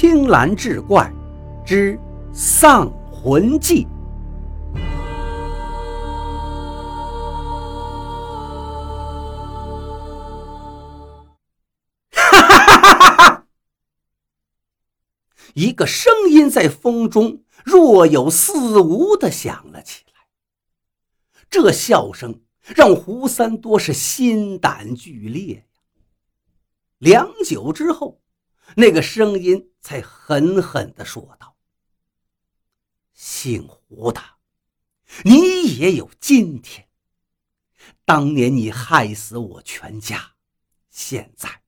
青蓝志怪之丧魂记。哈哈哈哈哈哈！一个声音在风中若有似无的响了起来。这笑声让胡三多是心胆俱裂。良久之后，那个声音才狠狠地说道：“姓胡的，你也有今天。当年你害死我全家，现在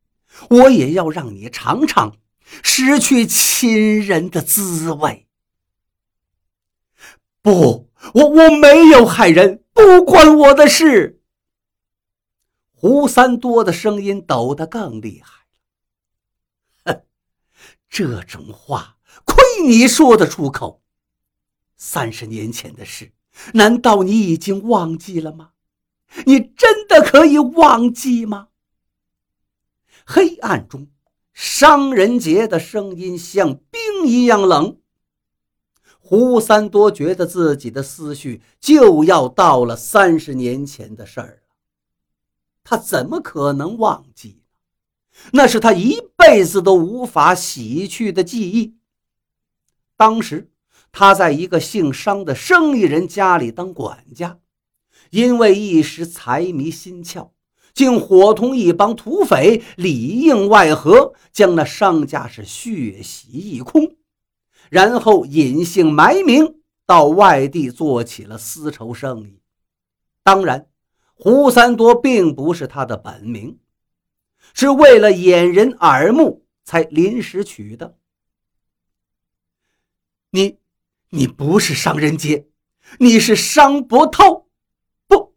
我也要让你尝尝失去亲人的滋味。”不，我我没有害人，不关我的事。胡三多的声音抖得更厉害。这种话亏你说得出口。三十年前的事，难道你已经忘记了吗？你真的可以忘记吗？黑暗中，商人杰的声音像冰一样冷。胡三多觉得自己的思绪就要到了三十年前的事儿了。他怎么可能忘记？那是他一辈子都无法洗去的记忆。当时他在一个姓商的生意人家里当管家，因为一时财迷心窍，竟伙同一帮土匪里应外合，将那商家是血洗一空，然后隐姓埋名到外地做起了丝绸生意。当然。胡三多并不是他的本名，是为了掩人耳目才临时取的。你，你不是商人杰，你是商伯涛，不，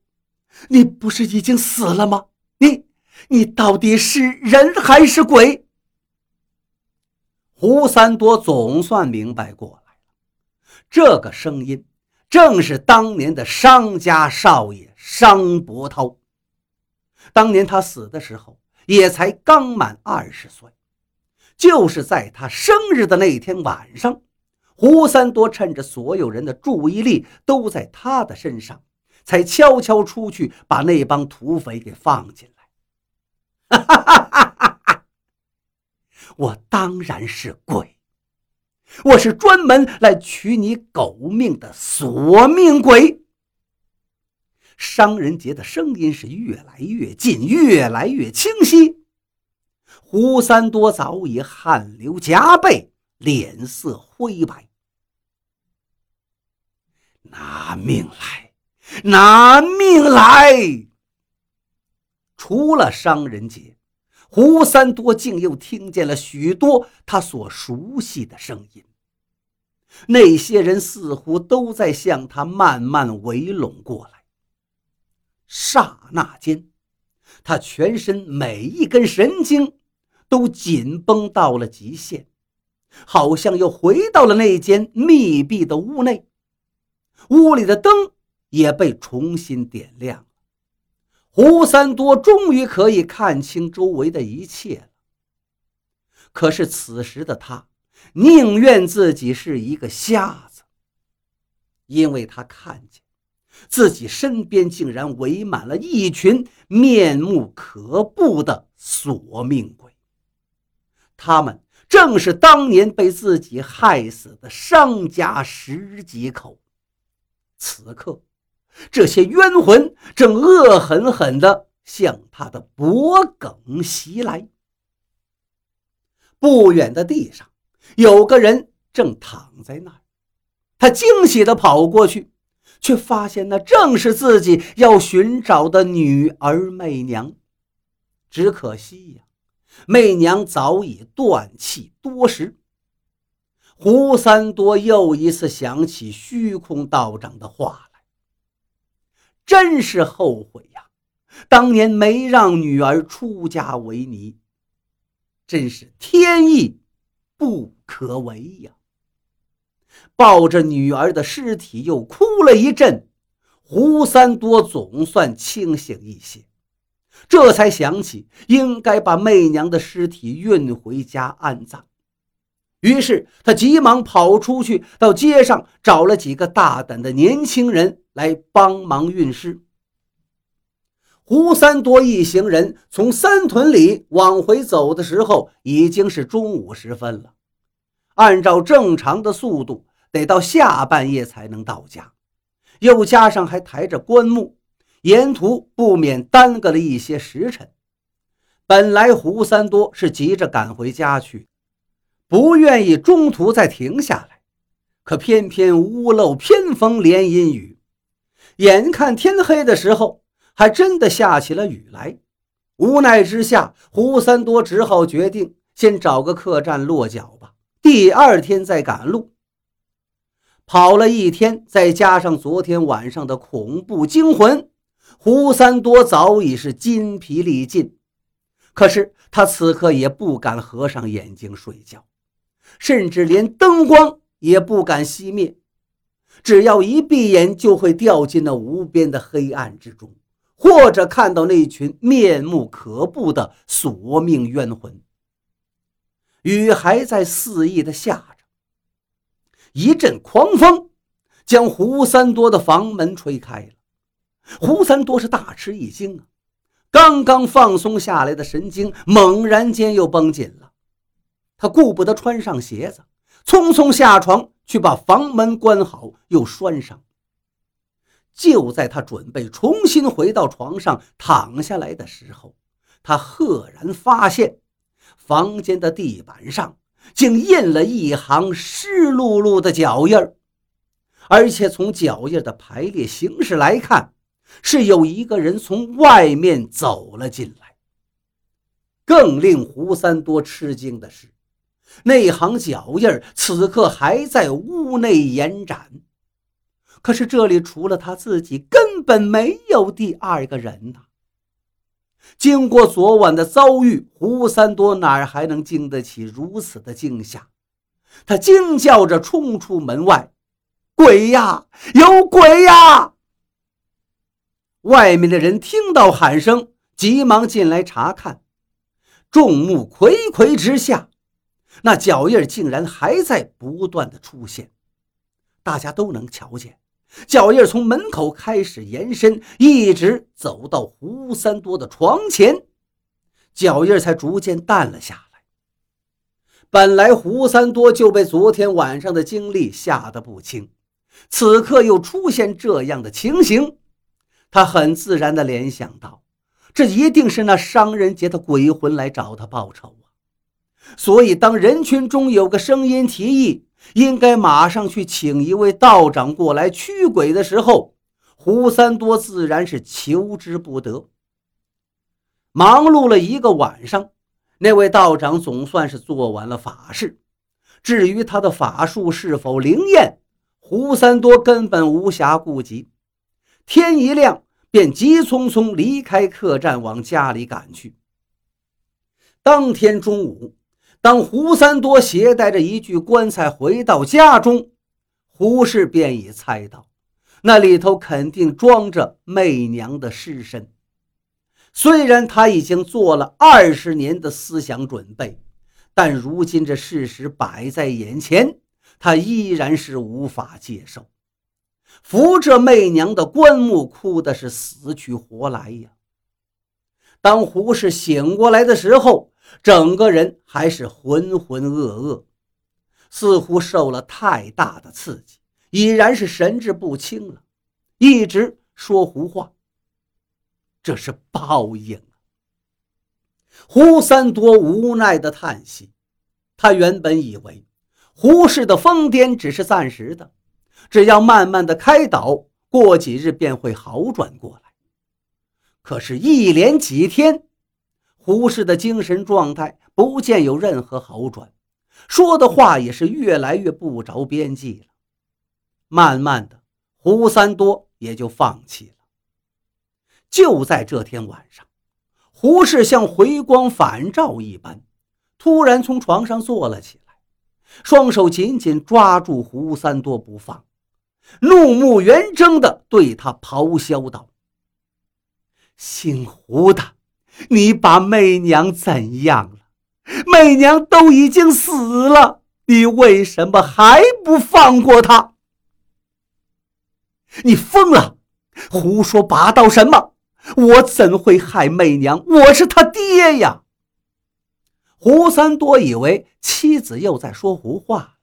你不是已经死了吗？你，你到底是人还是鬼？胡三多总算明白过来了，这个声音。正是当年的商家少爷商伯涛。当年他死的时候，也才刚满二十岁。就是在他生日的那天晚上，胡三多趁着所有人的注意力都在他的身上，才悄悄出去把那帮土匪给放进来。哈哈哈哈哈！我当然是鬼。我是专门来取你狗命的索命鬼。商人杰的声音是越来越近，越来越清晰。胡三多早已汗流浃背，脸色灰白。拿命来，拿命来！除了商人杰。胡三多竟又听见了许多他所熟悉的声音，那些人似乎都在向他慢慢围拢过来。刹那间，他全身每一根神经都紧绷到了极限，好像又回到了那间密闭的屋内。屋里的灯也被重新点亮。胡三多终于可以看清周围的一切了。可是此时的他宁愿自己是一个瞎子，因为他看见自己身边竟然围满了一群面目可怖的索命鬼。他们正是当年被自己害死的商家十几口。此刻。这些冤魂正恶狠狠地向他的脖颈袭来。不远的地上，有个人正躺在那儿。他惊喜地跑过去，却发现那正是自己要寻找的女儿媚娘。只可惜呀，媚娘早已断气多时。胡三多又一次想起虚空道长的话。真是后悔呀！当年没让女儿出家为尼，真是天意不可违呀！抱着女儿的尸体又哭了一阵，胡三多总算清醒一些，这才想起应该把媚娘的尸体运回家安葬。于是他急忙跑出去，到街上找了几个大胆的年轻人来帮忙运尸。胡三多一行人从三屯里往回走的时候，已经是中午时分了。按照正常的速度，得到下半夜才能到家，又加上还抬着棺木，沿途不免耽搁了一些时辰。本来胡三多是急着赶回家去。不愿意中途再停下来，可偏偏屋漏偏逢连阴雨，眼看天黑的时候，还真的下起了雨来。无奈之下，胡三多只好决定先找个客栈落脚，第二天再赶路。跑了一天，再加上昨天晚上的恐怖惊魂，胡三多早已是筋疲力尽。可是他此刻也不敢合上眼睛睡觉。甚至连灯光也不敢熄灭，只要一闭眼，就会掉进那无边的黑暗之中，或者看到那群面目可怖的索命冤魂。雨还在肆意的下着，一阵狂风将胡三多的房门吹开了。胡三多是大吃一惊啊，刚刚放松下来的神经，猛然间又绷紧了。他顾不得穿上鞋子，匆匆下床去把房门关好，又拴上。就在他准备重新回到床上躺下来的时候，他赫然发现房间的地板上竟印了一行湿漉漉的脚印儿，而且从脚印的排列形式来看，是有一个人从外面走了进来。更令胡三多吃惊的是。那行脚印此刻还在屋内延展，可是这里除了他自己，根本没有第二个人呐。经过昨晚的遭遇，胡三多哪儿还能经得起如此的惊吓？他惊叫着冲出门外：“鬼呀，有鬼呀！”外面的人听到喊声，急忙进来查看，众目睽睽之下。那脚印竟然还在不断的出现，大家都能瞧见，脚印从门口开始延伸，一直走到胡三多的床前，脚印才逐渐淡了下来。本来胡三多就被昨天晚上的经历吓得不轻，此刻又出现这样的情形，他很自然地联想到，这一定是那商人节的鬼魂来找他报仇啊。所以，当人群中有个声音提议应该马上去请一位道长过来驱鬼的时候，胡三多自然是求之不得。忙碌了一个晚上，那位道长总算是做完了法事。至于他的法术是否灵验，胡三多根本无暇顾及。天一亮，便急匆匆离开客栈，往家里赶去。当天中午。当胡三多携带着一具棺材回到家中，胡氏便已猜到，那里头肯定装着媚娘的尸身。虽然他已经做了二十年的思想准备，但如今这事实摆在眼前，他依然是无法接受。扶着媚娘的棺木，哭的是死去活来呀。当胡氏醒过来的时候，整个人还是浑浑噩噩，似乎受了太大的刺激，已然是神志不清了，一直说胡话。这是报应啊！胡三多无奈的叹息，他原本以为胡氏的疯癫只是暂时的，只要慢慢的开导，过几日便会好转过来。可是，一连几天。胡氏的精神状态不见有任何好转，说的话也是越来越不着边际了。慢慢的，胡三多也就放弃了。就在这天晚上，胡氏像回光返照一般，突然从床上坐了起来，双手紧紧抓住胡三多不放，怒目圆睁的对他咆哮道：“姓胡的！”你把媚娘怎样了？媚娘都已经死了，你为什么还不放过他？你疯了！胡说八道什么？我怎会害媚娘？我是他爹呀！胡三多以为妻子又在说胡话，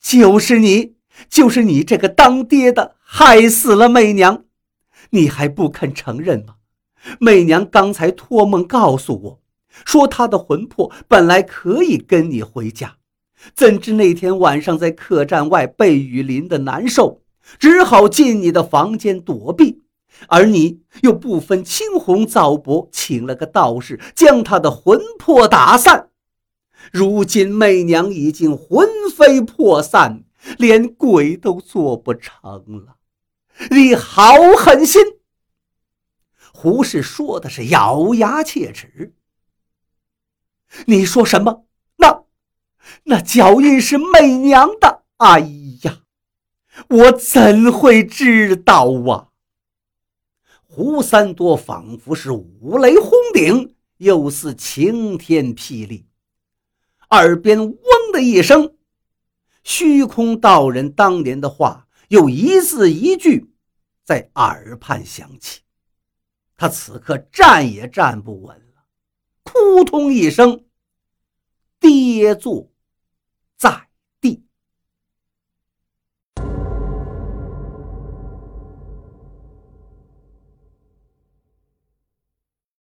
就是你，就是你这个当爹的害死了媚娘，你还不肯承认吗？媚娘刚才托梦告诉我。说她的魂魄本来可以跟你回家，怎知那天晚上在客栈外被雨淋得难受，只好进你的房间躲避，而你又不分青红皂白，请了个道士将他的魂魄打散。如今媚娘已经魂飞魄散，连鬼都做不成了，你好狠心！胡适说的是咬牙切齿。你说什么？那那脚印是媚娘的。哎呀，我怎会知道啊？胡三多仿佛是五雷轰顶，又似晴天霹雳，耳边嗡的一声，虚空道人当年的话又一字一句在耳畔响起。他此刻站也站不稳了扑通一声跌坐在